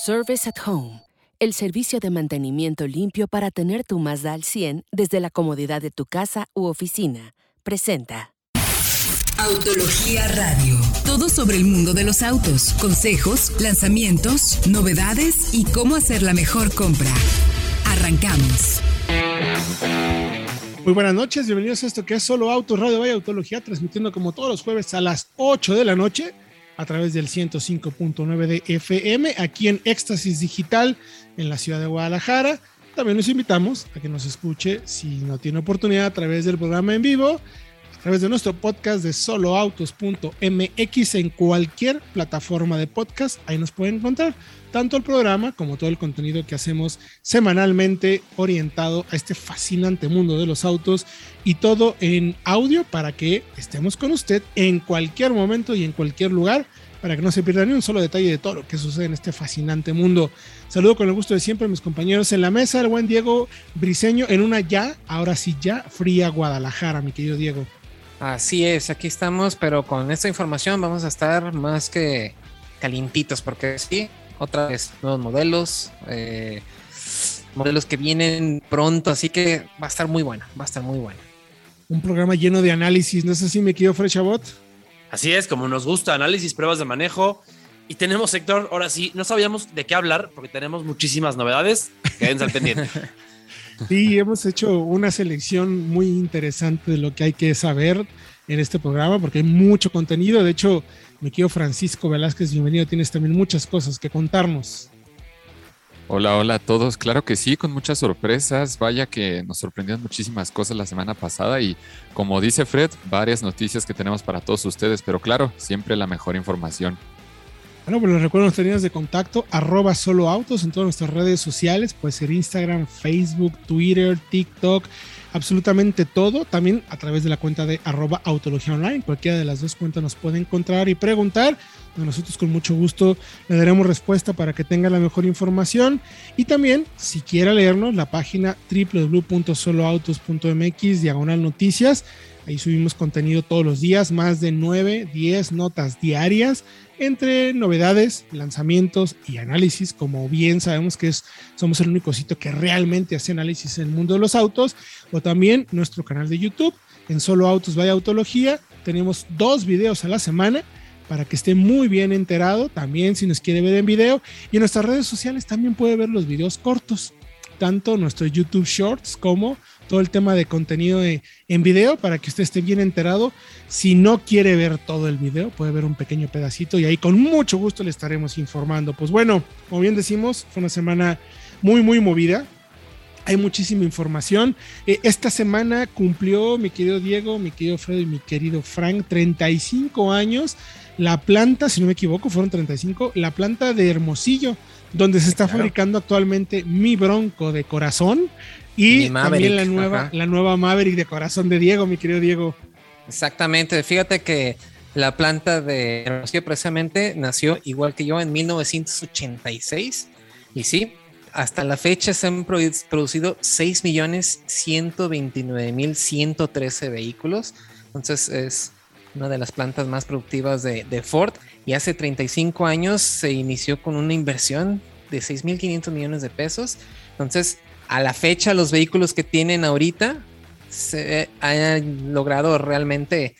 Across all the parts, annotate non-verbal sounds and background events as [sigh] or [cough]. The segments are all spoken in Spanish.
Service at Home, el servicio de mantenimiento limpio para tener tu Mazda al 100 desde la comodidad de tu casa u oficina, presenta. Autología Radio. Todo sobre el mundo de los autos, consejos, lanzamientos, novedades y cómo hacer la mejor compra. Arrancamos. Muy buenas noches, bienvenidos a esto que es Solo Autos Radio Vaya Autología, transmitiendo como todos los jueves a las 8 de la noche a través del 105.9 de FM aquí en Éxtasis Digital en la ciudad de Guadalajara. También los invitamos a que nos escuche, si no tiene oportunidad, a través del programa en vivo, a través de nuestro podcast de soloautos.mx en cualquier plataforma de podcast. Ahí nos pueden encontrar tanto el programa como todo el contenido que hacemos semanalmente orientado a este fascinante mundo de los autos y todo en audio para que estemos con usted en cualquier momento y en cualquier lugar para que no se pierda ni un solo detalle de todo lo que sucede en este fascinante mundo. Saludo con el gusto de siempre a mis compañeros en la mesa, el buen Diego Briseño, en una ya, ahora sí ya, fría Guadalajara, mi querido Diego. Así es, aquí estamos, pero con esta información vamos a estar más que calientitos, porque sí, otra vez, nuevos modelos, eh, modelos que vienen pronto, así que va a estar muy buena, va a estar muy buena. Un programa lleno de análisis, ¿no es así, me querido Frechabot? Así es, como nos gusta, análisis, pruebas de manejo. Y tenemos sector, ahora sí, no sabíamos de qué hablar porque tenemos muchísimas novedades. Quédense al pendiente. [laughs] Sí, hemos hecho una selección muy interesante de lo que hay que saber en este programa porque hay mucho contenido. De hecho, mi querido Francisco Velázquez, bienvenido. Tienes también muchas cosas que contarnos. Hola, hola a todos. Claro que sí, con muchas sorpresas. Vaya que nos sorprendieron muchísimas cosas la semana pasada y como dice Fred, varias noticias que tenemos para todos ustedes, pero claro, siempre la mejor información. Bueno, pues les recuerdo líneas de contacto, arroba solo autos en todas nuestras redes sociales, puede ser Instagram, Facebook, Twitter, TikTok, absolutamente todo, también a través de la cuenta de arroba autología online, cualquiera de las dos cuentas nos puede encontrar y preguntar, nosotros con mucho gusto le daremos respuesta para que tenga la mejor información. Y también si quiera leernos la página www.soloautos.mx diagonal noticias, Ahí subimos contenido todos los días, más de 9, 10 notas diarias entre novedades, lanzamientos y análisis. Como bien sabemos que es, somos el único sitio que realmente hace análisis en el mundo de los autos. O también nuestro canal de YouTube, en Solo Autos Vaya Autología. Tenemos dos videos a la semana para que esté muy bien enterado. También si nos quiere ver en video. Y en nuestras redes sociales también puede ver los videos cortos. Tanto nuestro YouTube Shorts como todo el tema de contenido en video para que usted esté bien enterado. Si no quiere ver todo el video, puede ver un pequeño pedacito y ahí con mucho gusto le estaremos informando. Pues bueno, como bien decimos, fue una semana muy, muy movida. Hay muchísima información. Eh, esta semana cumplió mi querido Diego, mi querido Fredo y mi querido Frank 35 años. La planta, si no me equivoco, fueron 35, la planta de Hermosillo, donde se está fabricando actualmente mi bronco de corazón. Y también la nueva, la nueva Maverick de corazón de Diego, mi querido Diego. Exactamente. Fíjate que la planta de Hermosillo precisamente nació igual que yo en 1986. Y sí, hasta la fecha se han producido 6.129.113 vehículos. Entonces es una de las plantas más productivas de, de Ford. Y hace 35 años se inició con una inversión de 6.500 millones de pesos. Entonces, a la fecha los vehículos que tienen ahorita se han logrado realmente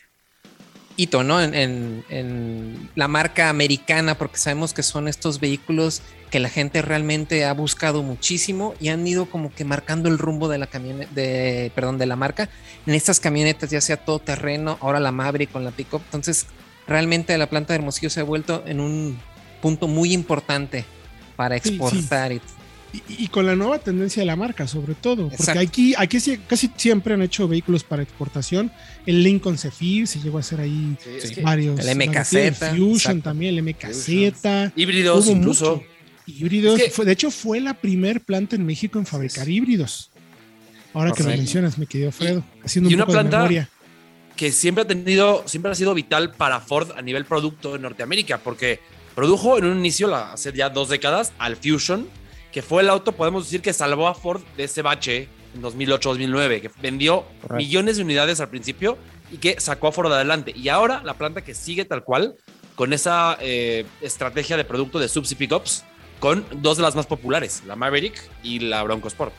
hito, ¿no? En, la marca americana, porque sabemos que son estos vehículos que la gente realmente ha buscado muchísimo y han ido como que marcando el rumbo de la camioneta, de, perdón, de la marca. En estas camionetas, ya sea todo terreno, ahora la Maverick con la Pickup. Entonces, realmente la planta de Hermosillo se ha vuelto en un punto muy importante para exportar y y, con la nueva tendencia de la marca, sobre todo. Porque aquí, aquí casi siempre han hecho vehículos para exportación. El Lincoln Zephyr se llegó a hacer ahí varios. El MKZ. El Fusion también, el MKZ. Híbridos, incluso. Híbridos. de hecho, fue la primer planta en México en fabricar híbridos. Ahora que lo mencionas, me quedó Fredo. Haciendo y un una planta que siempre ha tenido, siempre ha sido vital para Ford a nivel producto en Norteamérica, porque produjo en un inicio, hace ya dos décadas, al Fusion que fue el auto, podemos decir que salvó a Ford de ese bache en 2008-2009, que vendió millones de unidades al principio y que sacó a Ford adelante. Y ahora la planta que sigue tal cual, con esa eh, estrategia de producto de subs y pickups, con dos de las más populares, la Maverick y la Bronco Sport.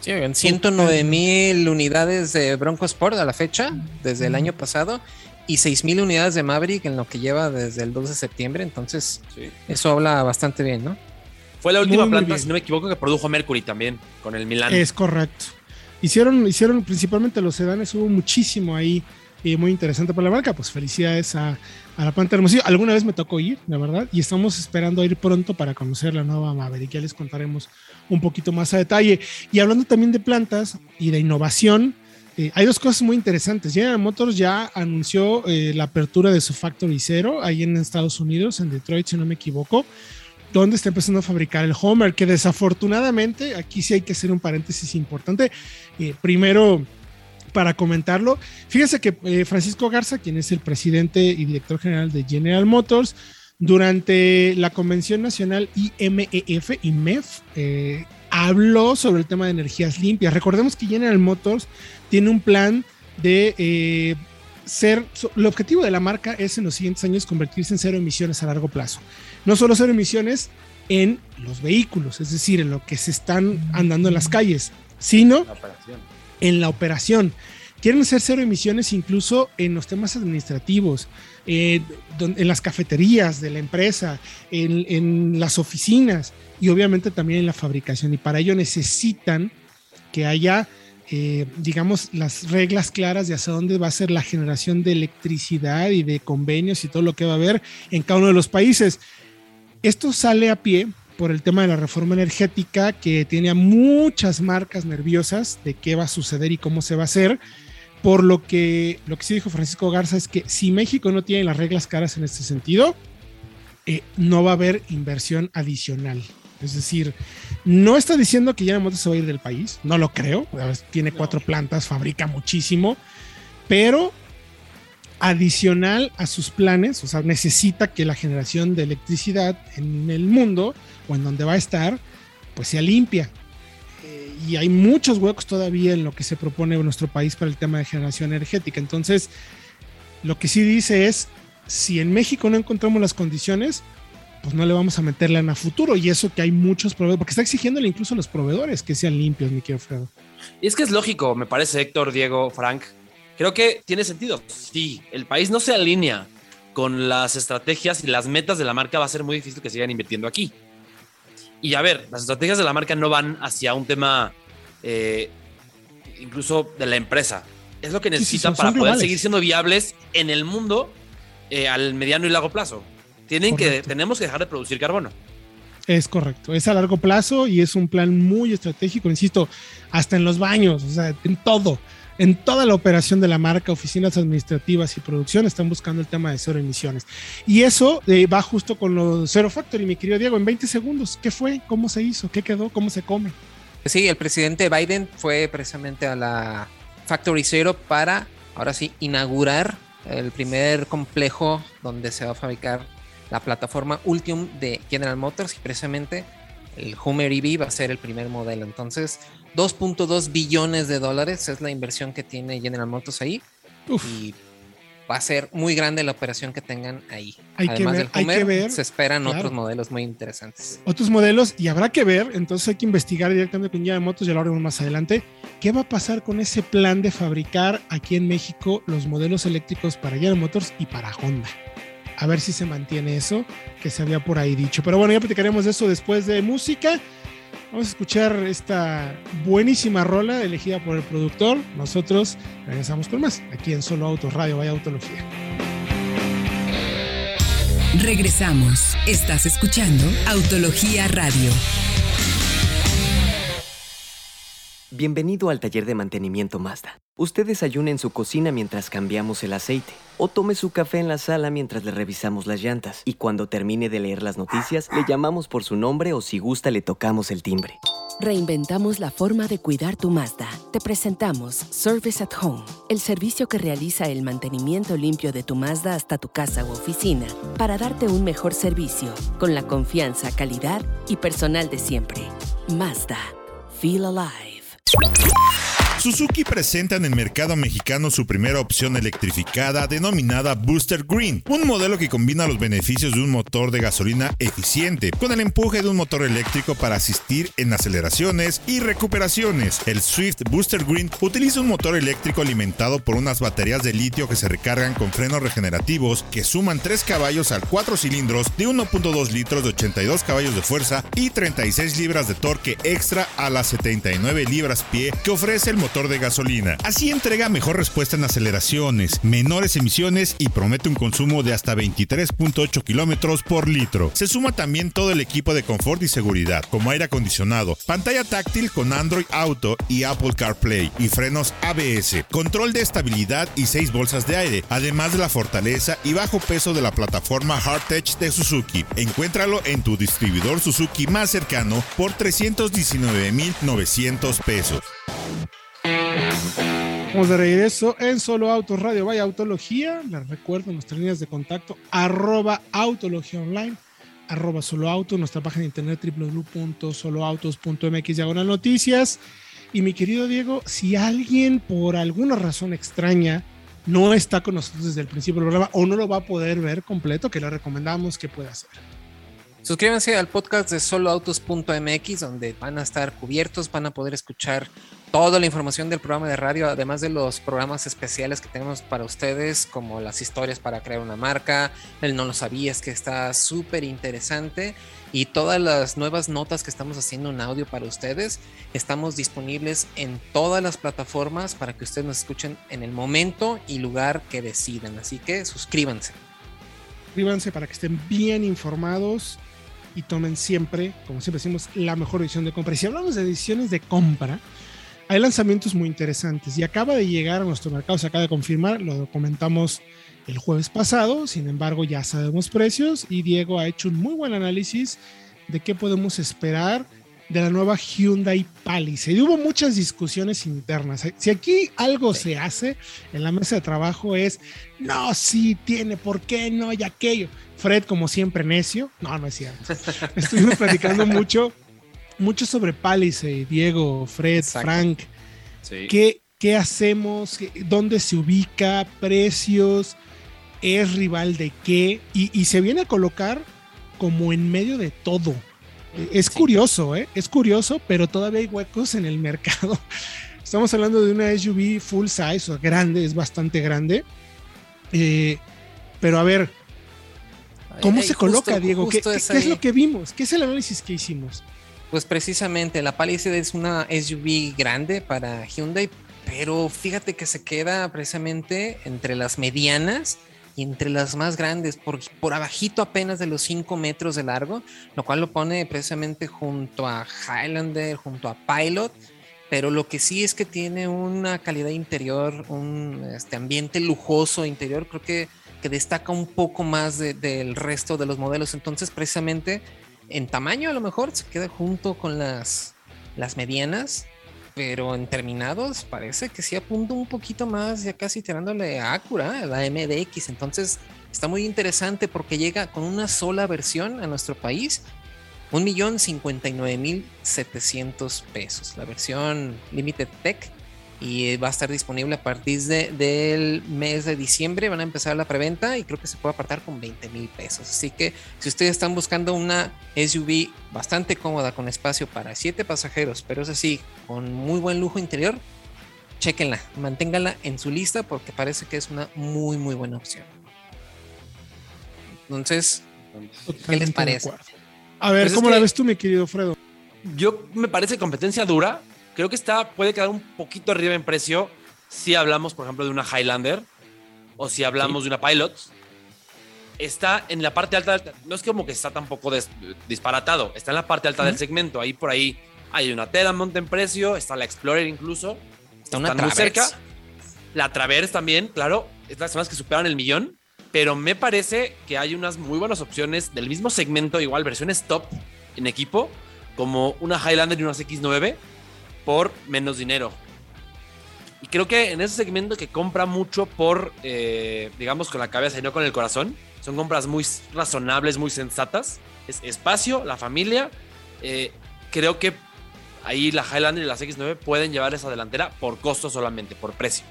Sí, 109 mil unidades de Bronco Sport a la fecha, desde el año pasado, y 6 mil unidades de Maverick en lo que lleva desde el 2 de septiembre. Entonces, eso habla bastante bien, ¿no? Fue la última planta, si no me equivoco, que produjo Mercury también, con el Milan. Es correcto. Hicieron, hicieron principalmente los sedanes, hubo muchísimo ahí y muy interesante para la marca. Pues felicidades a, a la planta Hermosillo. Alguna vez me tocó ir, la verdad, y estamos esperando ir pronto para conocer la nueva Maverick. Ya les contaremos un poquito más a detalle. Y hablando también de plantas y de innovación, eh, hay dos cosas muy interesantes. General Motors ya anunció eh, la apertura de su Factory Zero ahí en Estados Unidos, en Detroit, si no me equivoco, donde está empezando a fabricar el Homer, que desafortunadamente, aquí sí hay que hacer un paréntesis importante. Eh, primero, para comentarlo. Fíjense que eh, Francisco Garza, quien es el presidente y director general de General Motors, durante la Convención Nacional IMEF, IMEF, eh, habló sobre el tema de energías limpias. Recordemos que General Motors tiene un plan de ser, el objetivo de la marca es en los siguientes años convertirse en cero emisiones a largo plazo. No solo cero emisiones en los vehículos, es decir, en lo que se están andando en las calles, sino en la operación. Quieren hacer cero emisiones incluso en los temas administrativos, eh, en las cafeterías de la empresa, en, las oficinas y obviamente también en la fabricación. Y para ello necesitan que haya, eh, digamos, las reglas claras de hacia dónde va a ser la generación de electricidad y de convenios y todo lo que va a haber en cada uno de los países. Esto sale a pie por el tema de la reforma energética que tiene a muchas marcas nerviosas de qué va a suceder y cómo se va a hacer. Por lo que lo que sí dijo Francisco Garza es que si México no tiene las reglas caras en este sentido, eh, no va a haber inversión adicional. Es decir, no está diciendo que ya Motors se va a ir del país, no lo creo. Tiene cuatro plantas, fabrica muchísimo, pero adicional a sus planes, o sea, necesita que la generación de electricidad en el mundo o en donde va a estar, pues sea limpia. Eh, y hay muchos huecos todavía en lo que se propone en nuestro país para el tema de generación energética. Entonces, lo que sí dice es, si en México no encontramos las condiciones, pues no le vamos a meterla en a futuro. Y eso que hay muchos proveedores, porque está exigiéndole incluso a los proveedores que sean limpios, mi querido Fredo. Y es que es lógico, me parece, Héctor, Diego, Frank, Creo que tiene sentido. Si el país no se alinea con las estrategias y las metas de la marca, va a ser muy difícil que sigan invirtiendo aquí. Y a ver, las estrategias de la marca no van hacia un tema eh, incluso de la empresa. Es lo que necesitan para poder seguir siendo viables en el mundo eh, al mediano y largo plazo. Tienen que, tenemos que dejar de producir carbono. Es correcto, es a largo plazo y es un plan muy estratégico, insisto, hasta en los baños, o sea, en todo en toda la operación de la marca, oficinas administrativas y producción están buscando el tema de cero emisiones. Y eso eh, va justo con los Zero Factory, mi querido Diego, en 20 segundos. ¿Qué fue? ¿Cómo se hizo? ¿Qué quedó? ¿Cómo se come? Sí, el presidente Biden fue precisamente a la Factory Zero para, ahora sí, inaugurar el primer complejo donde se va a fabricar la plataforma Ultium de General Motors y precisamente el Hummer EV va a ser el primer modelo. Entonces, 2.2 billones de dólares es la inversión que tiene General Motors ahí. Y va a ser muy grande la operación que tengan ahí. Hay Además que ver, del Hummer, ver, se esperan otros modelos muy interesantes. Otros modelos y habrá que ver, entonces hay que investigar directamente con General Motors, ya lo haremos más adelante, qué va a pasar con ese plan de fabricar aquí en México los modelos eléctricos para General Motors y para Honda. A ver si se mantiene eso que se había por ahí dicho. Pero bueno, ya platicaremos de eso después de música. Vamos a escuchar esta buenísima rola elegida por el productor. Nosotros regresamos con más aquí en Solo Autos Radio, vaya Autología. Regresamos. Estás escuchando Autología Radio. Bienvenido al taller de mantenimiento Mazda. Usted desayune en su cocina mientras cambiamos el aceite o tome su café en la sala mientras le revisamos las llantas. Y cuando termine de leer las noticias, le llamamos por su nombre o si gusta le tocamos el timbre. Reinventamos la forma de cuidar tu Mazda. Te presentamos Service at Home, el servicio que realiza el mantenimiento limpio de tu Mazda hasta tu casa u oficina para darte un mejor servicio con la confianza, calidad y personal de siempre. Mazda. Feel alive. Suzuki presenta en el mercado mexicano su primera opción electrificada denominada Booster Green, un modelo que combina los beneficios de un motor de gasolina eficiente con el empuje de un motor eléctrico para asistir en aceleraciones y recuperaciones. El Swift Booster Green utiliza un motor eléctrico alimentado por unas baterías de litio que se recargan con frenos regenerativos que suman 3 caballos al 4 cilindros de 1.2 litros de 82 caballos de fuerza y 36 libras de torque extra a las 79 libras pie que ofrece el motor de gasolina. Así entrega mejor respuesta en aceleraciones, menores emisiones y promete un consumo de hasta 23.8 kilómetros por litro. Se suma también todo el equipo de confort y seguridad, como aire acondicionado, pantalla táctil con Android Auto y Apple CarPlay y frenos ABS, control de estabilidad y 6 bolsas de aire, además de la fortaleza y bajo peso de la plataforma Hardtech de Suzuki. Encuéntralo en tu distribuidor Suzuki más cercano por 319.900 pesos. Vamos de regreso en Solo Autos Radio Vaya Autología. Les recuerdo nuestras líneas de contacto arroba autología online, arroba solo auto, nuestra página de internet www.soloautos.mx diagonal noticias. Y mi querido Diego, si alguien por alguna razón extraña no está con nosotros desde el principio del programa o no lo va a poder ver completo, que le recomendamos que pueda hacer. Suscríbanse al podcast de soloautos.mx donde van a estar cubiertos, van a poder escuchar toda la información del programa de radio, además de los programas especiales que tenemos para ustedes, como las historias para crear una marca, el no lo sabías que está súper interesante y todas las nuevas notas que estamos haciendo en audio para ustedes. Estamos disponibles en todas las plataformas para que ustedes nos escuchen en el momento y lugar que decidan. Así que suscríbanse. Suscríbanse para que estén bien informados y tomen siempre, como siempre decimos, la mejor decisión de compra. Y si hablamos de decisiones de compra, hay lanzamientos muy interesantes y acaba de llegar a nuestro mercado, se acaba de confirmar, lo comentamos el jueves pasado, sin embargo ya sabemos precios y Diego ha hecho un muy buen análisis de qué podemos esperar de la nueva Hyundai Palisade. Y hubo muchas discusiones internas. Si aquí algo se hace en la mesa de trabajo es, no, sí tiene, ¿por qué no? Y aquello. Fred, como siempre, necio. No, no es cierto. [laughs] Estuvimos platicando mucho mucho sobre Palisade, Diego, Fred, Frank. ¿Qué, ¿Qué, hacemos? ¿Dónde se ubica? ¿Precios? ¿Es rival de qué? Y, se viene a colocar como en medio de todo. Es curioso, ¿eh? Es curioso, pero todavía hay huecos en el mercado. [laughs] Estamos hablando de una SUV full size, o grande, es bastante grande. Eh, pero a ver, ¿cómo se coloca, Diego? ¿Qué, es lo que vimos? ¿Qué es el análisis que hicimos? Pues precisamente la Palisade es una SUV grande para Hyundai, pero fíjate que se queda precisamente entre las medianas y entre las más grandes, por, por abajito apenas de los 5 metros de largo, lo cual lo pone precisamente junto a Highlander, junto a Pilot, pero lo que sí es que tiene una calidad interior, un este, ambiente lujoso interior, creo que, que destaca un poco más del resto de los modelos, entonces precisamente en tamaño a lo mejor se queda junto con las, las medianas, pero en terminados parece que sí apunta un poquito más, ya casi tirándole a Acura, la MDX. Entonces está muy interesante porque llega con una sola versión a nuestro país. Un millón cincuenta y nueve mil setecientos pesos. La versión Limited Tech y va a estar disponible a partir de, del mes de diciembre. Van a empezar la preventa y creo que se puede apartar con 20 mil pesos. Así que si ustedes están buscando una SUV bastante cómoda con espacio para 7 pasajeros, pero es así, con muy buen lujo interior, chequenla, manténganla en su lista porque parece que es una muy, muy buena opción. Entonces, ¿qué les parece? A ver, pues ¿cómo la ves tú, mi querido Fredo? Yo me parece competencia dura Creo que está, puede quedar un poquito arriba en precio si hablamos, por ejemplo, de una Highlander o si hablamos de una Pilot. Está en la parte alta, no es como que está tampoco disparatado, está en la parte alta del segmento. Ahí por ahí hay una Teramont en precio, está la Explorer incluso. Está una muy cerca. La Traverse también, claro, estas son las que superan el millón. Pero me parece que hay unas muy buenas opciones del mismo segmento, igual versiones top en equipo, como una Highlander y una X9 por menos dinero. Y creo que en ese segmento que compra mucho por, eh, digamos, con la cabeza y no con el corazón, son compras muy razonables, muy sensatas. Es espacio, la familia. Eh, creo que ahí la Highlander y las X9 pueden llevar esa delantera por costo solamente, por precio.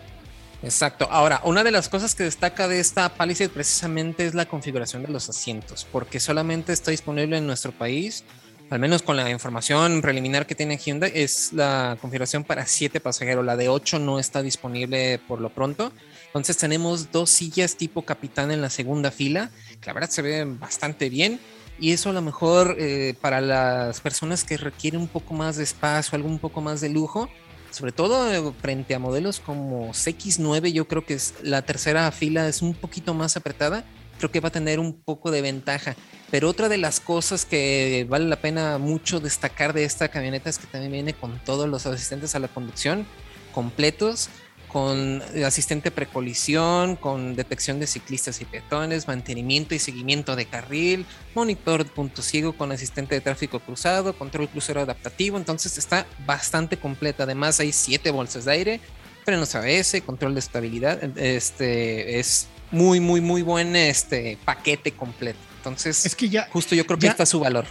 Exacto. Ahora, una de las cosas que destaca de esta Palisade precisamente es la configuración de los asientos, porque solamente está disponible en nuestro país, al menos con la información preliminar que tiene Hyundai, es la configuración para 7 pasajeros. La de 8 no está disponible por lo pronto. Entonces tenemos dos sillas tipo capitán en la segunda fila, que la verdad se ven bastante bien. Y eso a lo mejor eh, para las personas que requieren un poco más de espacio, algo un poco más de lujo, sobre todo eh, frente a modelos como CX9, yo creo que es la tercera fila es un poquito más apretada, creo que va a tener un poco de ventaja. Pero otra de las cosas que vale la pena mucho destacar de esta camioneta es que también viene con todos los asistentes a la conducción completos con asistente precolisión, con detección de ciclistas y peatones, mantenimiento y seguimiento de carril, monitor de punto ciego con asistente de tráfico cruzado, control crucero adaptativo, entonces está bastante completa. Además hay siete bolsas de aire, frenos ABS, control de estabilidad, este es muy muy muy buen este paquete completo. Entonces, es que ya justo yo creo que está su valor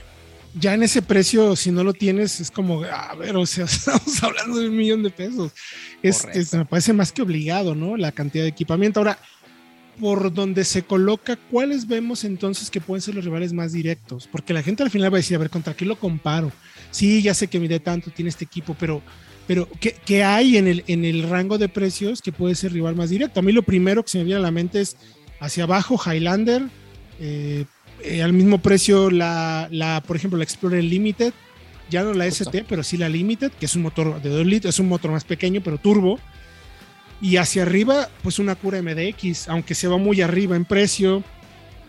ya en ese precio, si no lo tienes, es como, a ver, o sea, [laughs] estamos hablando de un millón de pesos. Es, me parece más que obligado, ¿no? La cantidad de equipamiento. Ahora, por donde se coloca, ¿cuáles vemos entonces que pueden ser los rivales más directos? Porque la gente al final va a decir, a ver, ¿contra qué lo comparo? Sí, ya sé que mide tanto, tiene este equipo, pero, pero ¿qué, ¿qué, hay en el, en el rango de precios que puede ser rival más directo? A mí lo primero que se me viene a la mente es hacia abajo, Highlander, eh, eh, al mismo precio la, la, por ejemplo, la Explorer Limited, ya no la ST, pero sí la Limited, que es un motor de 2 litros, es un motor más pequeño, pero turbo. Y hacia arriba, pues una Cura MDX, aunque se va muy arriba en precio,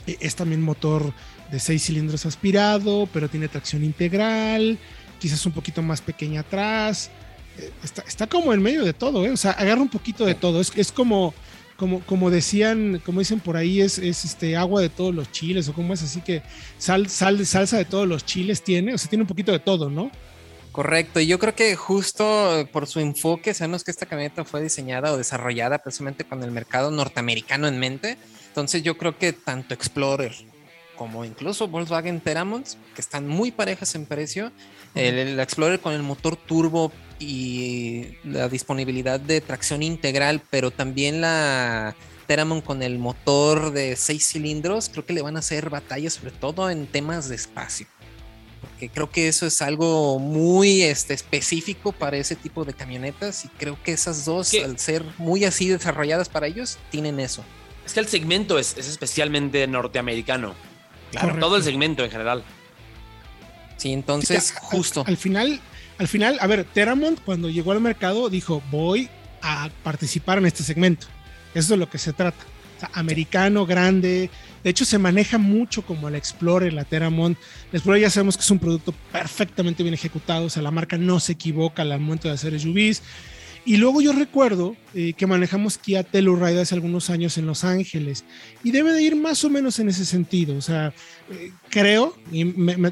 e, es también motor de 6 cilindros aspirado, pero tiene tracción integral, quizás un poquito más pequeña atrás. Eh, está, está como en medio de todo, ¿eh? o sea, agarra un poquito de todo. Es, es como como, como decían, como dicen por ahí, es, es este agua de todos los chiles, o como es así que sal, sal, salsa de todos los chiles tiene, o sea, tiene un poquito de todo, ¿no? Correcto, y yo creo que justo por su enfoque, sabemos que esta camioneta fue diseñada o desarrollada precisamente con el mercado norteamericano en mente. Entonces yo creo que tanto Explorer como incluso Volkswagen Teramont, que están muy parejas en precio, el, Explorer con el motor turbo y la disponibilidad de tracción integral, pero también la Teramon con el motor de seis cilindros, creo que le van a hacer batalla, sobre todo en temas de espacio. Porque creo que eso es algo muy este, específico para ese tipo de camionetas y creo que esas dos, al ser muy así desarrolladas para ellos, tienen eso. Es que el segmento es, especialmente norteamericano. Claro, todo el segmento en general. Sí, entonces, justo. al final, al final, a ver, Teramont cuando llegó al mercado dijo, voy a participar en este segmento. Eso es de lo que se trata. O sea, americano, grande. De hecho, se maneja mucho como la Explorer, la Teramont. La Explorer ya sabemos que es un producto perfectamente bien ejecutado. O sea, la marca no se equivoca al momento de hacer SUVs. Y luego yo recuerdo eh, que manejamos Kia Telluride hace algunos años en Los Ángeles y debe de ir más o menos en ese sentido. O sea, eh, creo, y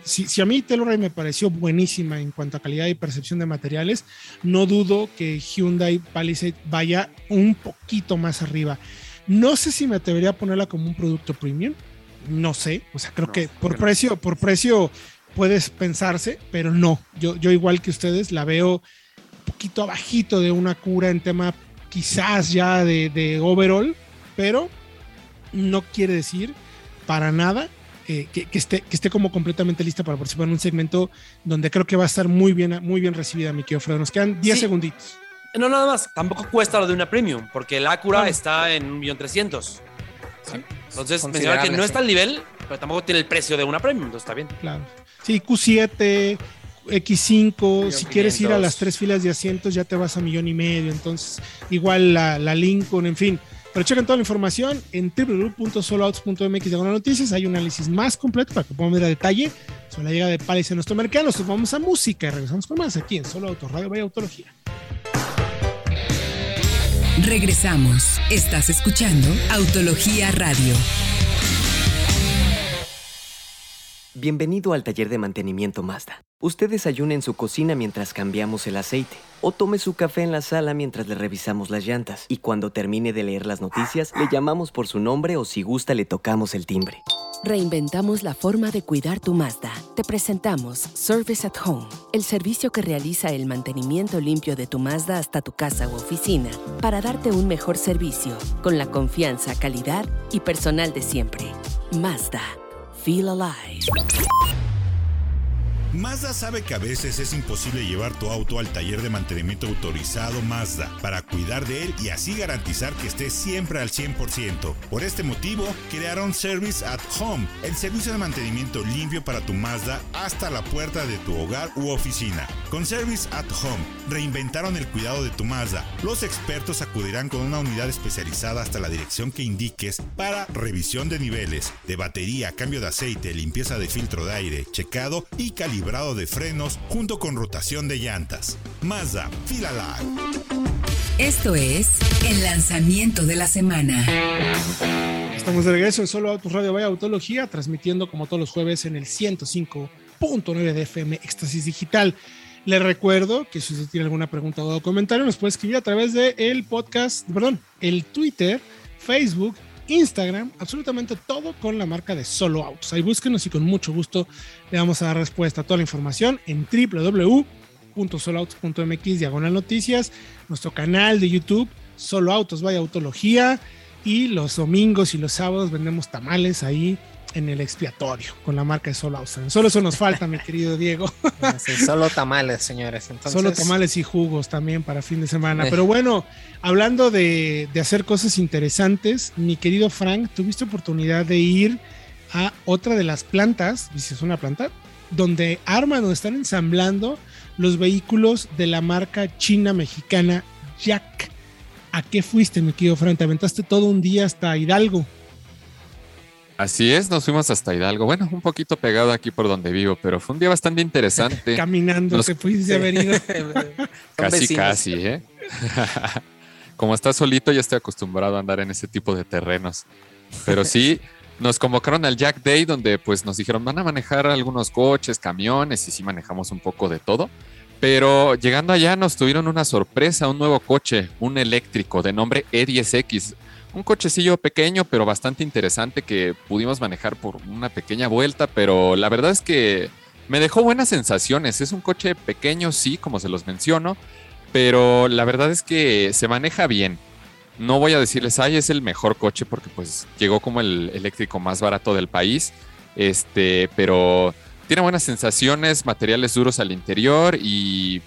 si, a mí Telluride me pareció buenísima en cuanto a calidad y percepción de materiales, no dudo que Hyundai Palisade vaya un poquito más arriba. No sé si me atrevería a ponerla como un producto premium, no sé, o sea, creo que por precio, por precio puedes pensarse, pero no, yo, yo igual que ustedes la veo poquito abajito de una cura en tema quizás ya de, overall, pero no quiere decir para nada eh, que, esté, que esté como completamente lista para participar en un segmento donde creo que va a estar muy bien, muy bien recibida, mi querido Fredo. Nos quedan 10 segunditos. No, nada más. Tampoco cuesta lo de una premium, porque el Acura está en 1.300.000. Sí. Entonces, mencionar que no está al nivel, pero tampoco tiene el precio de una premium, entonces está bien. Claro. Sí, Q7, X5, si quieres ir a las tres filas de asientos ya te vas a millón y medio, entonces igual la, Lincoln, en fin. Pero chequen toda la información en www.soloautos.mx de noticias. Hay un análisis más completo para que puedan ver a detalle sobre la llegada de Palace en nuestro mercado. Nosotros vamos a música y regresamos con más aquí en Solo Autos Radio Vaya Autología. Regresamos. Estás escuchando Autología Radio. Bienvenido al taller de mantenimiento Mazda. Usted desayuna en su cocina mientras cambiamos el aceite o tome su café en la sala mientras le revisamos las llantas y cuando termine de leer las noticias le llamamos por su nombre o si gusta le tocamos el timbre. Reinventamos la forma de cuidar tu Mazda. Te presentamos Service at Home, el servicio que realiza el mantenimiento limpio de tu Mazda hasta tu casa u oficina para darte un mejor servicio con la confianza, calidad y personal de siempre. Mazda. Feel alive. Mazda sabe que a veces es imposible llevar tu auto al taller de mantenimiento autorizado Mazda para cuidar de él y así garantizar que esté siempre al 100%. Por este motivo, crearon Service at Home, el servicio de mantenimiento limpio para tu Mazda hasta la puerta de tu hogar u oficina. Con Service at Home, reinventaron el cuidado de tu Mazda. Los expertos acudirán con una unidad especializada hasta la dirección que indiques para revisión de niveles, de batería, cambio de aceite, limpieza de filtro de aire, checado y calibración de frenos junto con rotación de llantas. Mazda, fila Esto es el lanzamiento de la semana. Estamos de regreso en Solo Autos Radio Vaya Autología, transmitiendo como todos los jueves en el 105.9 de FM Éxtasis Digital. Le recuerdo que si usted tiene alguna pregunta o comentario, nos puede escribir a través del el podcast, perdón, el Twitter, Facebook Instagram, absolutamente todo con la marca de Solo Autos. Ahí búsquenos y con mucho gusto le vamos a dar respuesta a toda la información en www.soloautos.mx diagonal noticias, nuestro canal de YouTube, Solo Autos, vaya autología, y los domingos y los sábados vendemos tamales ahí en el expiatorio con la marca de Solo Australia. Solo eso nos falta, mi querido Diego. [laughs] solo tamales, señores. Solo tamales y jugos también para fin de semana. Pero bueno, hablando de, hacer cosas interesantes, mi querido Frank, tuviste oportunidad de ir a otra de las plantas, es una planta, donde arman, donde están ensamblando los vehículos de la marca china mexicana Jack. ¿A qué fuiste, mi querido Frank? Te aventaste todo un día hasta Hidalgo. Así es, nos fuimos hasta Hidalgo. Bueno, un poquito pegado aquí por donde vivo, pero fue un día bastante interesante. [laughs] Caminando, nos... te fuiste haber ido. [laughs] casi, casi, ¿eh? [laughs] Como estás solito, ya estoy acostumbrado a andar en ese tipo de terrenos. Pero sí, nos convocaron al Jack Day, donde pues nos dijeron van a manejar algunos coches, camiones, y sí manejamos un poco de todo. Pero llegando allá nos tuvieron una sorpresa, un nuevo coche, un eléctrico de nombre E10X un cochecillo pequeño, pero bastante interesante que pudimos manejar por una pequeña vuelta, pero la verdad es que me dejó buenas sensaciones. Es un coche pequeño, sí, como se los menciono, pero la verdad es que se maneja bien. No voy a decirles, ay, es el mejor coche porque pues llegó como el eléctrico más barato del país, este, pero tiene buenas sensaciones, materiales duros al interior y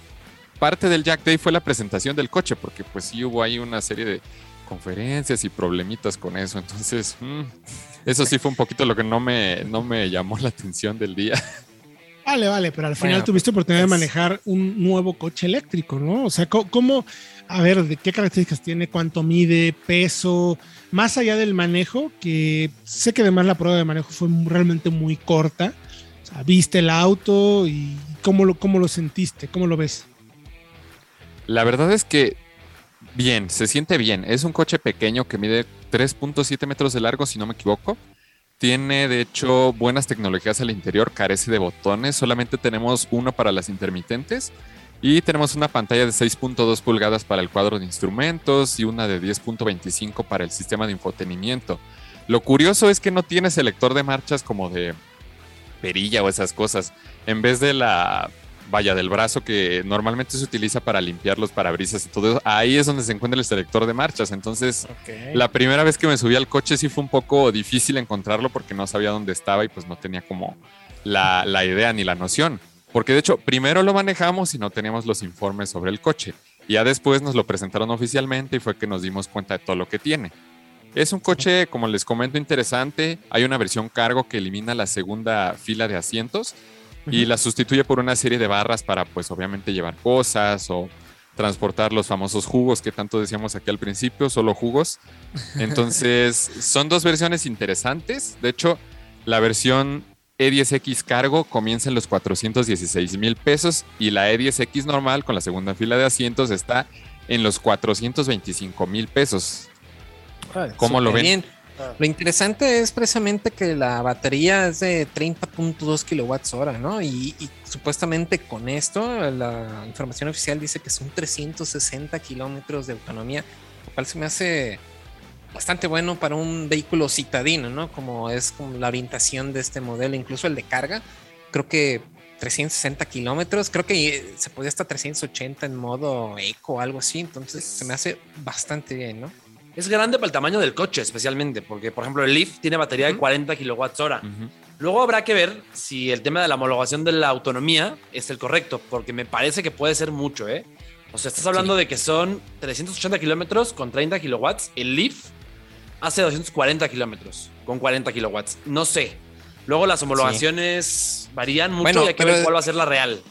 parte del Jack Day fue la presentación del coche porque pues sí hubo ahí una serie de conferencias y problemitas con eso. Entonces, [laughs] mm, eso sí fue un poquito lo que no me, no me llamó la atención del día. [laughs] Vale, vale, pero al final tuviste oportunidad de manejar un nuevo coche eléctrico, ¿no? O sea, ¿cómo, a ver, de qué características tiene, cuánto mide, peso, más allá del manejo, que sé que además la prueba de manejo fue realmente muy corta. O sea, viste el auto y cómo lo, cómo lo sentiste, cómo lo ves. La verdad es que Bien, se siente bien. Es un coche pequeño que mide 3.7 metros de largo, si no me equivoco. Tiene, de hecho, buenas tecnologías al interior, carece de botones. Solamente tenemos uno para las intermitentes. Y tenemos una pantalla de 6.2 pulgadas para el cuadro de instrumentos y una de 10.25 para el sistema de infotenimiento. Lo curioso es que no tiene selector de marchas como de perilla o esas cosas. En vez de la vaya, del brazo que normalmente se utiliza para limpiar los parabrisas y todo eso, ahí es donde se encuentra el selector de marchas. Entonces, la primera vez que me subí al coche sí fue un poco difícil encontrarlo porque no sabía dónde estaba y pues no tenía como la, la idea ni la noción. Porque de hecho, primero lo manejamos y no teníamos los informes sobre el coche. Y ya después nos lo presentaron oficialmente y fue que nos dimos cuenta de todo lo que tiene. Es un coche, como les comento, interesante. Hay una versión cargo que elimina la segunda fila de asientos y la sustituye por una serie de barras para, pues, obviamente llevar cosas o transportar los famosos jugos que tanto decíamos aquí al principio, solo jugos. [laughs] Entonces, son dos versiones interesantes. De hecho, la versión E10X cargo comienza en los 416 mil pesos y la E10X normal con la segunda fila de asientos está en los 425 mil pesos. ¿Cómo lo ven? Lo interesante es precisamente que la batería es de 30.2 kilowatts hora, ¿no? Y, supuestamente con esto, la información oficial dice que son 360 kilómetros de autonomía, lo cual se me hace bastante bueno para un vehículo citadino, ¿no? Como es la orientación de este modelo, incluso el de carga. Creo que 360 kilómetros, creo que se podía hasta 380 en modo eco o algo así, entonces se me hace bastante bien, ¿no? Es grande para el tamaño del coche, especialmente, porque, por ejemplo, el Leaf tiene batería de 40 kilowatts hora. Luego habrá que ver si el tema de la homologación de la autonomía es el correcto, porque me parece que puede ser mucho, ¿eh? O sea, estás hablando de que son 380 kilómetros con 30 kilowatts. El Leaf hace 240 kilómetros con 40 kilowatts. No sé. Luego las homologaciones varían mucho y hay que ver cuál va a ser la real.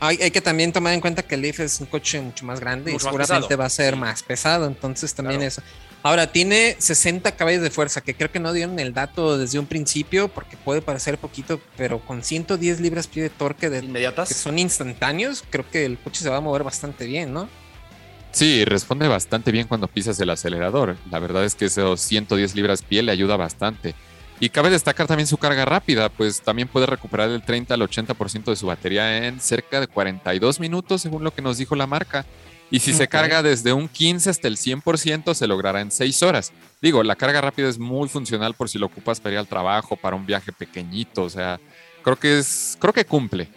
Hay, que también tomar en cuenta que el Leaf es un coche mucho más grande y seguramente va a ser más pesado. Entonces también eso. Ahora tiene 60 caballos de fuerza, que creo que no dieron el dato desde un principio porque puede parecer poquito, pero con 110 libras-pie de torque de inmediatas que son instantáneos, creo que el coche se va a mover bastante bien, ¿no? Sí, responde bastante bien cuando pisas el acelerador. La verdad es que esos 110 libras-pie le ayuda bastante. Y cabe destacar también su carga rápida, pues también puede recuperar el 30 al 80% de su batería en cerca de 42 minutos, según lo que nos dijo la marca. Y si se carga desde un 15 hasta el 100%, se logrará en 6 horas. Digo, la carga rápida es muy funcional por si lo ocupas para ir al trabajo, para un viaje pequeñito, o sea, creo que es, creo que cumple.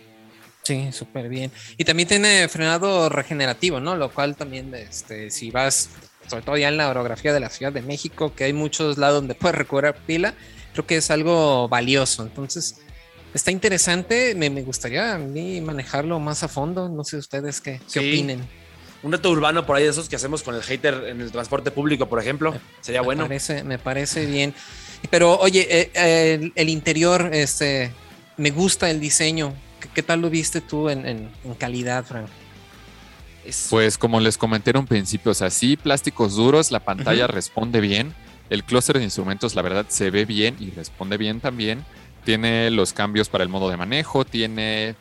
Sí, súper bien. Y también tiene frenado regenerativo, ¿no? Lo cual también, este, si vas, sobre todo ya en la orografía de la Ciudad de México, que hay muchos lados donde puedes recuperar pila, creo que es algo valioso. Entonces, está interesante. Me, gustaría a mí manejarlo más a fondo. No sé ustedes qué, qué opinen un reto urbano por ahí de esos que hacemos con el hater en el transporte público, por ejemplo. Sería bueno. Parece, me parece bien. Pero oye, eh, el, interior, este, me gusta el diseño. ¿Qué, tal lo viste tú en, calidad, Frank? Pues como les comenté en un principio, o sea, sí, plásticos duros, la pantalla responde bien, el clúster de instrumentos, la verdad, se ve bien y responde bien también. Tiene los cambios para el modo de manejo, tiene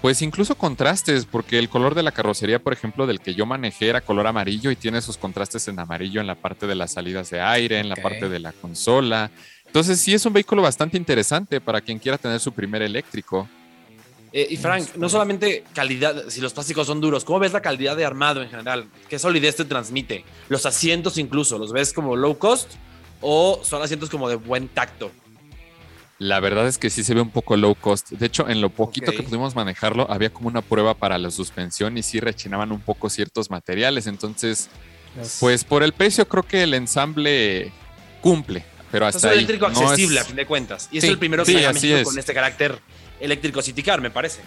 pues incluso contrastes, porque el color de la carrocería, por ejemplo, del que yo manejé era color amarillo y tiene esos contrastes en amarillo en la parte de las salidas de aire, en la parte de la consola. Entonces sí es un vehículo bastante interesante para quien quiera tener su primer eléctrico. Eh, y Frank, no solamente calidad, si los plásticos son duros, ¿cómo ves la calidad de armado en general? ¿Qué solidez te transmite? Los asientos incluso, ¿los ves como low cost o son asientos como de buen tacto? La verdad es que sí se ve un poco low cost. De hecho, en lo poquito que pudimos manejarlo, había como una prueba para la suspensión y sí rechinaban un poco ciertos materiales. Entonces, pues por el precio creo que el ensamble cumple. Pero hasta es un eléctrico accesible a fin de cuentas. Y es el primero que sí, con este carácter eléctrico City Car, me parece.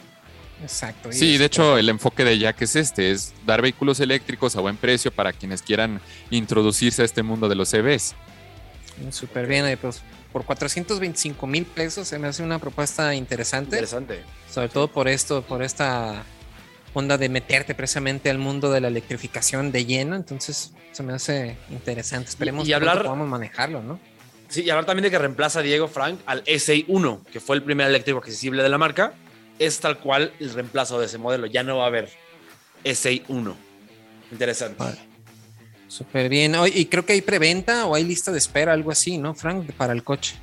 Exacto. Sí, de hecho, el enfoque de Jack es este, es dar vehículos eléctricos a buen precio para quienes quieran introducirse a este mundo de los EVs. Súper bien, pues por 425 mil pesos se me hace una propuesta interesante. Interesante. Sobre todo por esto, por esta onda de meterte precisamente al mundo de la electrificación de lleno. Entonces se me hace interesante. Esperemos que podamos manejarlo, ¿no? Sí, y hablar también de que reemplaza a Diego Frank al SI1, que fue el primer eléctrico accesible de la marca. Es tal cual el reemplazo de ese modelo. Ya no va a haber SI1. Interesante. Súper bien. Y creo que hay preventa o hay lista de espera, algo así, ¿no, Frank? Para el coche.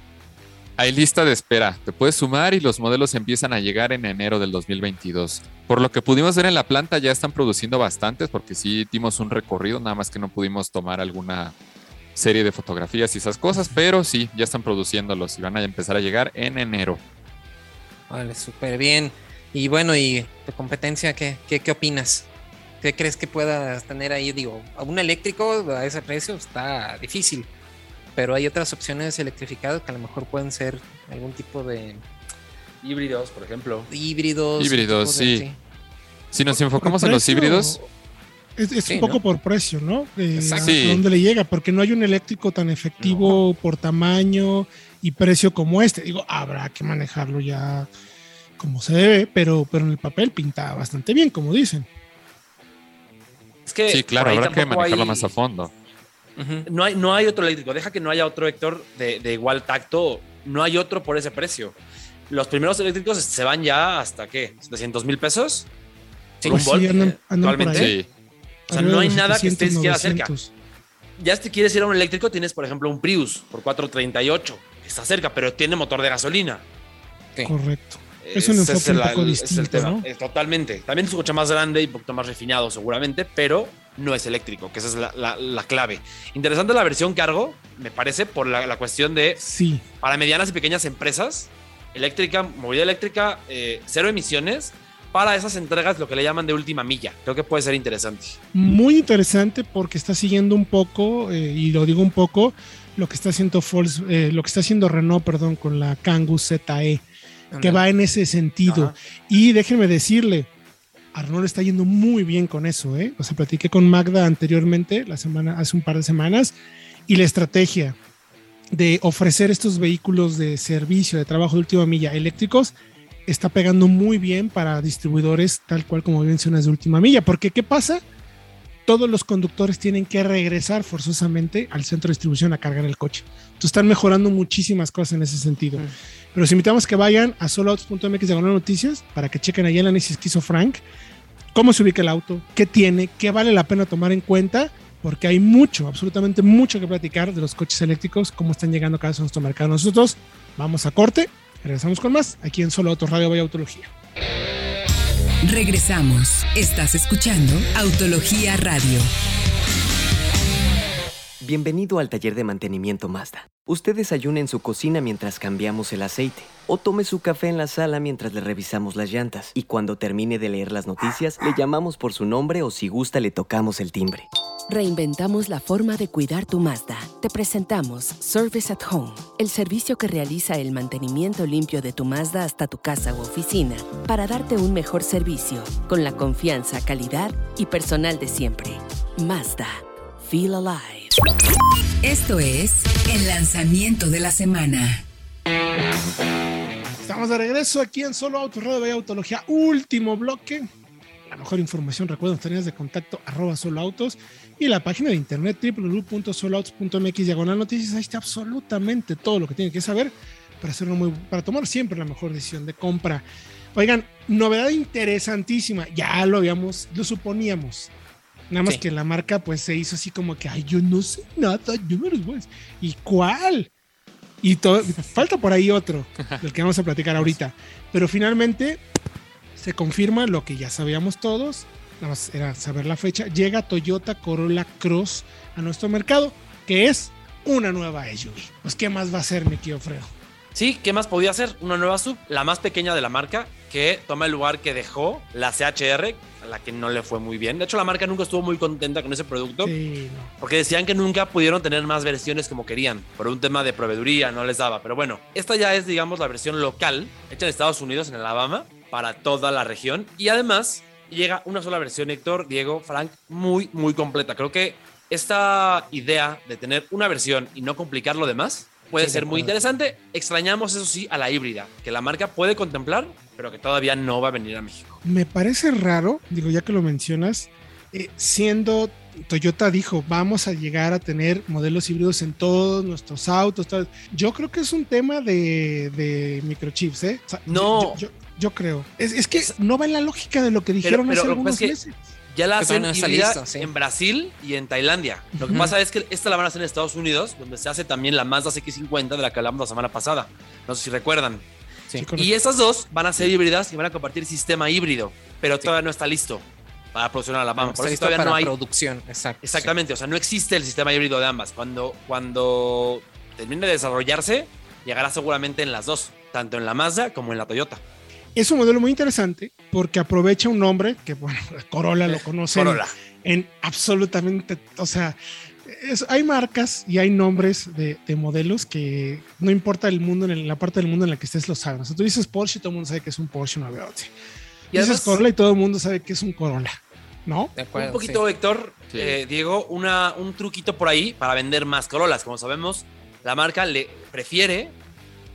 Hay lista de espera. Te puedes sumar y los modelos empiezan a llegar en enero del 2022. Por lo que pudimos ver en la planta, ya están produciendo bastantes porque sí dimos un recorrido, nada más que no pudimos tomar alguna serie de fotografías y esas cosas, pero sí, ya están produciéndolos y van a empezar a llegar en enero. Vale, súper bien. Y bueno, ¿y de competencia qué, qué, qué opinas? ¿Qué crees que puedas tener ahí? Digo, un eléctrico a ese precio está difícil, pero hay otras opciones electrificadas que a lo mejor pueden ser algún tipo de... Híbridos, por ejemplo. Híbridos. Híbridos, sí. Si nos enfocamos en los híbridos... Es, un poco por precio, ¿no? Exacto. dónde le llega, porque no hay un eléctrico tan efectivo por tamaño y precio como este. Digo, habrá que manejarlo ya como se debe, pero, pero en el papel pinta bastante bien, como dicen sí, claro, habrá que manejarlo más a fondo. no, hay, no hay otro eléctrico. Deja que no haya otro Héctor de, igual tacto. No hay otro por ese precio. Los primeros eléctricos se van ya hasta qué? ¿700 mil pesos? ¿Por un Volt, eh, actualmente. O sea, no hay nada que esté siquiera cerca. Ya si quieres ir a un eléctrico, tienes, por ejemplo, un Prius por 438, que está cerca, pero tiene motor de gasolina. Correcto. Es un enfoque un poco distinto, ¿no? totalmente. También es un coche más grande y un poquito más refinado seguramente, pero no es eléctrico, que esa es la, clave. Interesante la versión cargo, me parece, por la, cuestión de, sí. para medianas y pequeñas empresas, eléctrica, movilidad eléctrica, eh, cero emisiones, para esas entregas, lo que le llaman de última milla. Creo que puede ser interesante. Muy interesante porque está siguiendo un poco, eh, y lo digo un poco, lo que está haciendo eh, lo que está haciendo Renault, perdón, con la Kangoo ZE, que va en ese sentido. Y déjenme decirle, a Renault está yendo muy bien con eso, ¿eh? O sea, platiqué con Magda anteriormente, la semana, hace un par de semanas, y la estrategia de ofrecer estos vehículos de servicio, de trabajo de última milla eléctricos, está pegando muy bien para distribuidores tal cual como mencionas de última milla. Porque ¿qué pasa? Todos los conductores tienen que regresar forzosamente al centro de distribución a cargar el coche. Entonces están mejorando muchísimas cosas en ese sentido. Pero os invitamos que vayan a soloautos.mx de noticias para que chequen ahí el análisis que hizo Frank, cómo se ubica el auto, qué tiene, qué vale la pena tomar en cuenta porque hay mucho, absolutamente mucho que platicar de los coches eléctricos, cómo están llegando cada vez a nuestro mercado. Nosotros vamos a corte Regresamos con más aquí en Solo Autos Radio Vaya Autología. Regresamos. Estás escuchando Autología Radio. Bienvenido al taller de mantenimiento Mazda. Usted desayuna en su cocina mientras cambiamos el aceite o tome su café en la sala mientras le revisamos las llantas y cuando termine de leer las noticias le llamamos por su nombre o si gusta le tocamos el timbre. Reinventamos la forma de cuidar tu Mazda. Te presentamos Service at Home, el servicio que realiza el mantenimiento limpio de tu Mazda hasta tu casa u oficina para darte un mejor servicio con la confianza, calidad y personal de siempre. Mazda. Feel alive. Esto es el lanzamiento de la semana. Estamos de regreso aquí en Solo Autos Radio Vaya Autología. Último bloque. La mejor información, recuerden, tenías de contacto arroba solo autos y la página de internet www.soloautos.mx diagonal noticias. Ahí está absolutamente todo lo que tienen que saber para, hacer muy, para tomar siempre la mejor decisión de compra. Oigan, novedad interesantísima. Ya lo habíamos, lo suponíamos. Nada más que la marca pues se hizo así como que, ay, yo no sé nada, yo no los voy a ¿Y cuál? Y todo, falta por ahí otro, [laughs] del que vamos a platicar ahorita. Pero finalmente se confirma lo que ya sabíamos todos nada más era saber la fecha, llega Toyota Corolla Cross a nuestro mercado, que es una nueva SUV. Pues, ¿qué más va a ser, mi tío Fredo? Sí, ¿qué más podía ser? Una nueva sub, la más pequeña de la marca, que toma el lugar que dejó la CHR, a la que no le fue muy bien. De hecho, la marca nunca estuvo muy contenta con ese producto, sí, porque decían que nunca pudieron tener más versiones como querían, por un tema de proveeduría, no les daba. Pero bueno, esta ya es, digamos, la versión local, hecha en Estados Unidos, en Alabama, para toda la región. Y además, llega una sola versión, Héctor, Diego, Frank, muy, muy completa. Creo que esta idea de tener una versión y no complicar lo demás puede ser muy interesante. Extrañamos, eso sí, a la híbrida, que la marca puede contemplar, pero que todavía no va a venir a México. Me parece raro, digo, ya que lo mencionas, eh, siendo Toyota dijo, vamos a llegar a tener modelos híbridos en todos nuestros autos. Yo creo que es un tema de, microchips, ¿eh? no. Yo creo. Es, que no va en la lógica de lo que dijeron hace algunos meses. Ya la hacen en Brasil y en Tailandia. Lo que pasa es que esta la van a hacer en Estados Unidos, donde se hace también la Mazda CX50 de la que hablamos la semana pasada. No sé si recuerdan. y esas dos van a ser híbridas y van a compartir sistema híbrido, pero todavía no está listo para producción a la Por eso todavía no hay producción. Exactamente, o sea, no existe el sistema híbrido de ambas. Cuando, cuando termine de desarrollarse, llegará seguramente en las dos, tanto en la Mazda como en la Toyota. Es un modelo muy interesante porque aprovecha un nombre que, bueno, [laughs] Corolla lo conocen en absolutamente, o sea, hay marcas y hay nombres de, modelos que no importa el mundo, en la parte del mundo en la que estés, lo saben. O sea, tú dices Porsche y todo el mundo sabe que es un Porsche 911. Y dices Corolla y todo el mundo sabe que es un Corolla, ¿no? un poquito, Héctor, eh, Diego, una, un truquito por ahí para vender más Corollas. Como sabemos, la marca le prefiere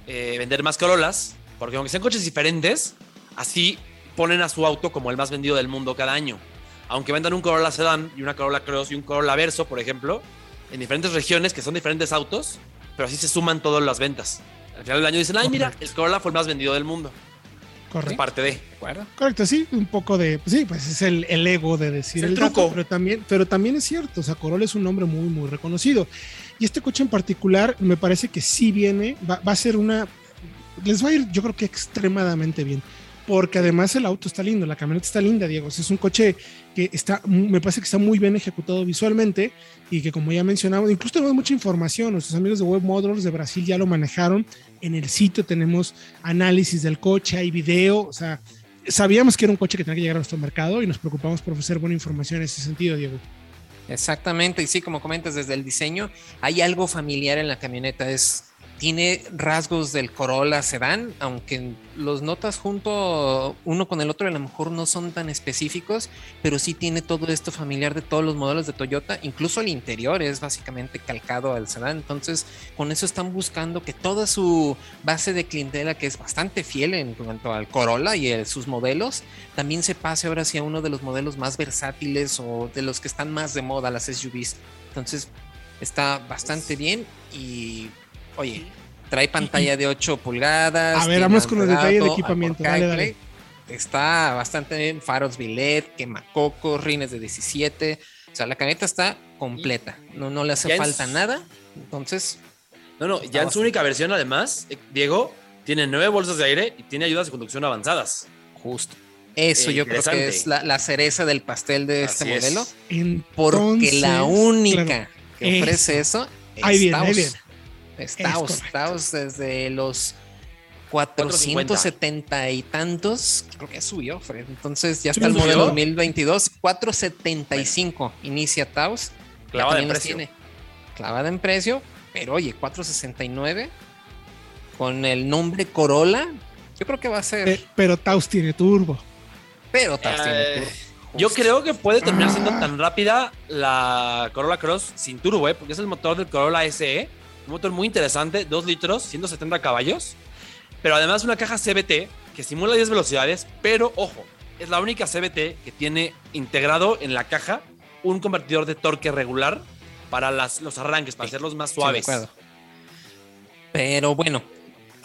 eh, vender más Corollas porque aunque sean coches diferentes, así ponen a su auto como el más vendido del mundo cada año. Aunque vendan un Corolla Sedan y una Corolla Cross y un Corolla Verso, por ejemplo, en diferentes regiones que son diferentes autos, pero así se suman todas las ventas. Al final del año dicen, ay, mira, el Corolla fue el más vendido del mundo. Correcto. Es parte de. Correcto, sí, un poco de. Pues sí, pues es el, ego de decir el, truco. pero, también, pero también es cierto, o sea, Corolla es un nombre muy, muy reconocido. Y este coche en particular me parece que sí viene, va a ser una les va a ir yo creo que extremadamente bien. porque además el auto está lindo, la camioneta está linda, Diego. es un coche que está, me parece que está muy bien ejecutado visualmente y que como ya mencionamos, incluso tenemos mucha información, nuestros amigos de Web Motors de Brasil ya lo manejaron, en el sitio tenemos análisis del coche, hay video, o sea, sabíamos que era un coche que tenía que llegar a nuestro mercado y nos preocupamos por ofrecer buena información en ese sentido, Diego. Exactamente, y sí, como comentas, desde el diseño hay algo familiar en la camioneta, es tiene rasgos del Corolla Sedan, aunque los notas junto uno con el otro a lo mejor no son tan específicos, pero sí tiene todo esto familiar de todos los modelos de Toyota, incluso el interior es básicamente calcado al Sedan, entonces con eso están buscando que toda su base de clientela, que es bastante fiel en cuanto al Corolla y sus modelos, también se pase ahora hacia uno de los modelos más versátiles o de los que están más de moda, las SUVs. Entonces está bastante bien y Oye, trae pantalla de 8 pulgadas. A ver, vamos con los detalles de equipamiento. Dale, Está bastante bien. Faros billet, quemacocos, rines de 17. O sea, la camioneta está completa. No, no le hace falta nada. Entonces. No, no, ya en su única versión, además, eh, Diego, tiene nueve bolsas de aire y tiene ayudas de conducción avanzadas. Justo. Eso yo creo que es la, cereza del pastel de este modelo. porque la única que ofrece eso es ahí viene, ahí viene. Taos, desde los 470 y tantos, creo que subió, Fred. Entonces ya está el modelo 2022, 475 inicia Taos. Clavada en precio. Tiene clavada en precio, pero oye, 469 con el nombre Corolla, yo creo que va a ser. pero Taos tiene turbo. Pero Taos tiene eh, turbo. Yo creo que puede terminar siendo tan rápida la Corolla Cross sin turbo, ¿eh? porque es el motor del Corolla SE un motor muy interesante, 2 litros, 170 caballos, pero además una caja CBT que simula 10 velocidades, pero ojo, es la única CBT que tiene integrado en la caja un convertidor de torque regular para las, los arranques, para hacerlos más suaves. pero bueno,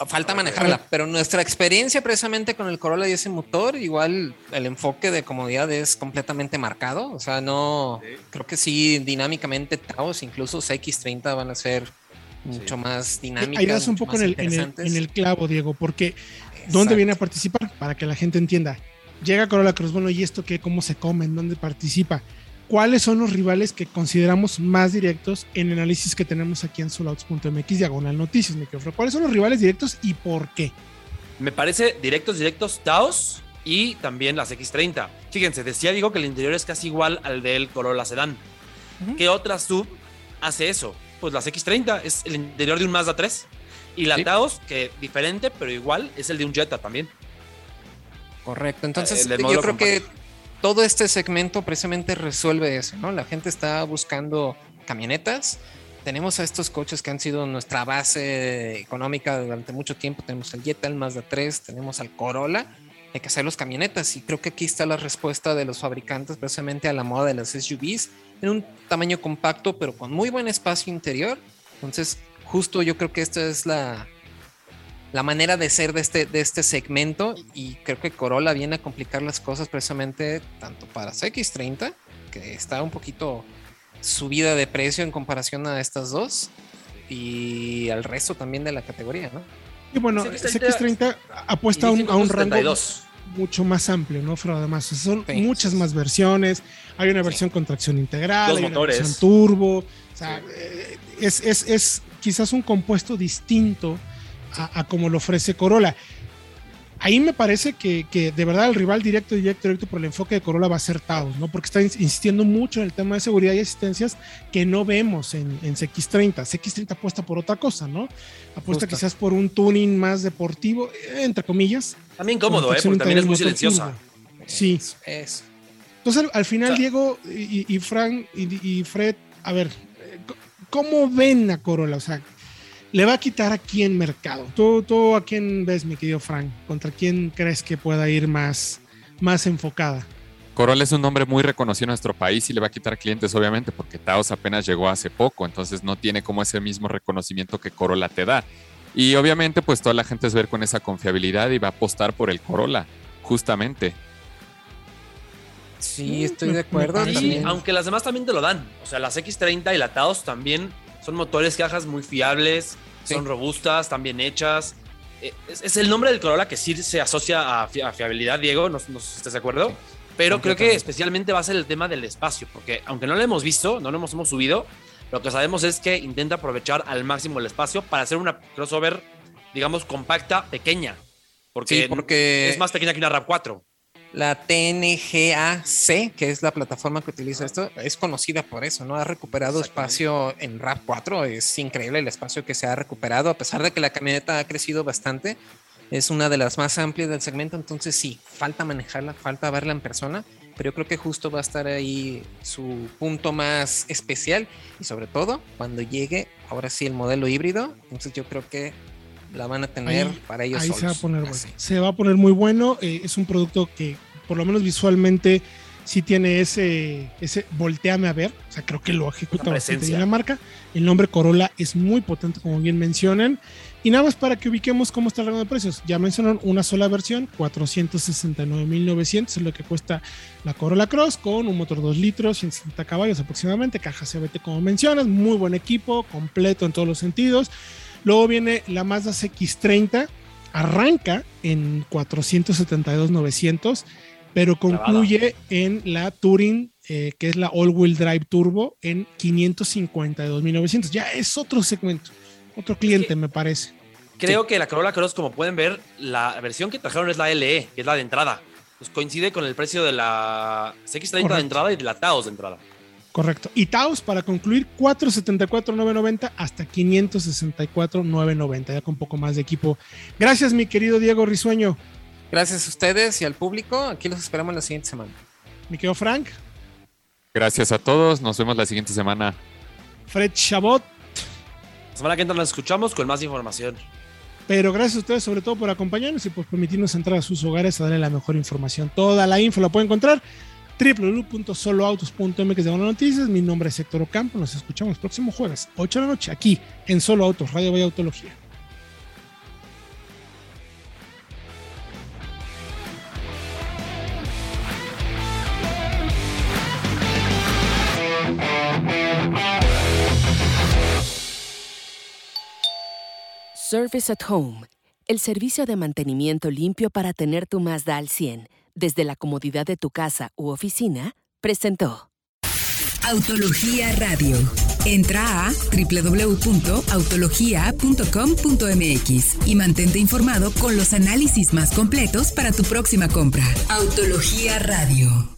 falta manejarla. Pero nuestra experiencia precisamente con el Corolla y ese motor, igual el enfoque de comodidad es completamente marcado. O sea, no, creo que sí, dinámicamente Taos, incluso CX30 van a ser mucho más dinámica. Ahí das un poco en el, en el, clavo, Diego, porque ¿dónde viene a participar? Para que la gente entienda. Llega Corolla Cross, bueno, ¿y esto qué? ¿Cómo se come? ¿Dónde participa? ¿Cuáles son los rivales que consideramos más directos en el análisis que tenemos aquí en solouts.mx diagonal noticias, micrófono? ¿Cuáles son los rivales directos y por qué? Me parece directos, directos, Taos y también las X30. Fíjense, decía digo que el interior es casi igual al del Corolla Sedan. ¿Qué otra sub hace eso? Pues las X30 es el interior de un Mazda 3. Y la Taos, que diferente, pero igual, es el de un Jetta también. Correcto. Entonces, yo creo que todo este segmento precisamente resuelve eso, ¿no? La gente está buscando camionetas. Tenemos a estos coches que han sido nuestra base económica durante mucho tiempo. Tenemos el Jetta, el Mazda 3, tenemos al Corolla. Hay que hacer los camionetas y creo que aquí está la respuesta de los fabricantes precisamente a la moda de las SUVs en un tamaño compacto, pero con muy buen espacio interior. Entonces, justo yo creo que esta es la, la manera de ser de este, de este segmento y creo que Corolla viene a complicar las cosas precisamente tanto para CX30, que está un poquito subida de precio en comparación a estas dos, y al resto también de la categoría, ¿no? Y bueno, CX30, apuesta a un, a un rango mucho más amplio, ¿no, Fro? Además, son muchas más versiones. Hay una versión con tracción integral, hay una versión turbo. O sea, eh, es, es, es, quizás un compuesto distinto a, a, como lo ofrece Corolla ahí me parece que, de verdad el rival directo, directo, directo por el enfoque de Corolla va a ser Taos, ¿no? Porque está insistiendo mucho en el tema de seguridad y asistencias que no vemos en, en CX30. CX30 apuesta por otra cosa, ¿no? Apuesta quizás por un tuning más deportivo, entre comillas. También cómodo, ¿eh? Porque también es muy silenciosa. Sí. Es. Entonces, al, final, Diego y, y Frank y, y Fred, a ver, ¿cómo ven a Corolla? O sea, le va a quitar a quién mercado. ¿Tú, tú a quién ves, mi querido Frank? ¿Contra quién crees que pueda ir más, más enfocada? Corolla es un nombre muy reconocido en nuestro país y le va a quitar clientes, obviamente, porque Taos apenas llegó hace poco, entonces no tiene como ese mismo reconocimiento que Corolla te da. Y obviamente, pues toda la gente es ver con esa confiabilidad y va a apostar por el Corolla, justamente. Sí, estoy de acuerdo. aunque las demás también te lo dan. O sea, las X30 y la Taos también son motores cajas muy fiables, son robustas, están bien hechas. eh, es, el nombre del Corolla que sí se asocia a, fiabilidad, Diego, no, no sé si estás de acuerdo. Pero creo que especialmente va a ser el tema del espacio, porque aunque no lo hemos visto, no lo hemos, hemos subido, lo que sabemos es que intenta aprovechar al máximo el espacio para hacer una crossover, digamos, compacta, pequeña. Porque, porque es más pequeña que una RAV4. La TNGAC, que es la plataforma que utiliza esto, es conocida por eso, ¿no? Ha recuperado espacio en RAV4, es increíble el espacio que se ha recuperado, a pesar de que la camioneta ha crecido bastante, es una de las más amplias del segmento, entonces sí, falta manejarla, falta verla en persona, pero yo creo que justo va a estar ahí su punto más especial y sobre todo cuando llegue ahora sí el modelo híbrido, entonces yo creo que la van a tener para ellos. Ahí se va a poner bueno. Se va a poner muy bueno. Eh, es un producto que, por lo menos visualmente, sí tiene ese, ese volteame a ver. O sea, creo que lo ejecuta bastante bien la marca. El nombre Corolla es muy potente, como bien mencionan. Y nada más para que ubiquemos cómo está el rango de precios. Ya mencionaron una sola versión, 469.900 es lo que cuesta la Corolla Cross con un motor 2 litros, 160 caballos aproximadamente, caja CBT como mencionas, muy buen equipo, completo en todos los sentidos. Luego viene la Mazda CX30, arranca en 472,900, pero concluye en la Touring, eh, que es la All-Wheel Drive Turbo, en 552,900. Ya es otro segmento, otro cliente, me parece. Creo que la Corolla Cross, como pueden ver, la versión que trajeron es la LE, que es la de entrada. Pues coincide con el precio de la CX30 de entrada y de la Taos de entrada. Correcto. Y Taos, para concluir, 474,990 hasta 564,990, ya con un poco más de equipo. Gracias, mi querido Diego Risueño. Gracias a ustedes y al público. Aquí los esperamos la siguiente semana. Mi querido Frank. Gracias a todos. Nos vemos la siguiente semana. Fred Chabot. La semana que entra nos escuchamos con más información. Pero gracias a ustedes sobre todo por acompañarnos y por permitirnos entrar a sus hogares a darle la mejor información. Toda la info la pueden encontrar www.soloautos.mx de Noticias. Mi nombre es Héctor Ocampo. Nos escuchamos el próximo jueves, 8 de la noche, aquí en Solo Autos, Radio Vaya Autología. Service at Home, el servicio de mantenimiento limpio para tener tu Mazda al 100 desde la comodidad de tu casa u oficina, presentó. Autología Radio. Entra a www.autologia.com.mx y mantente informado con los análisis más completos para tu próxima compra. Autología Radio.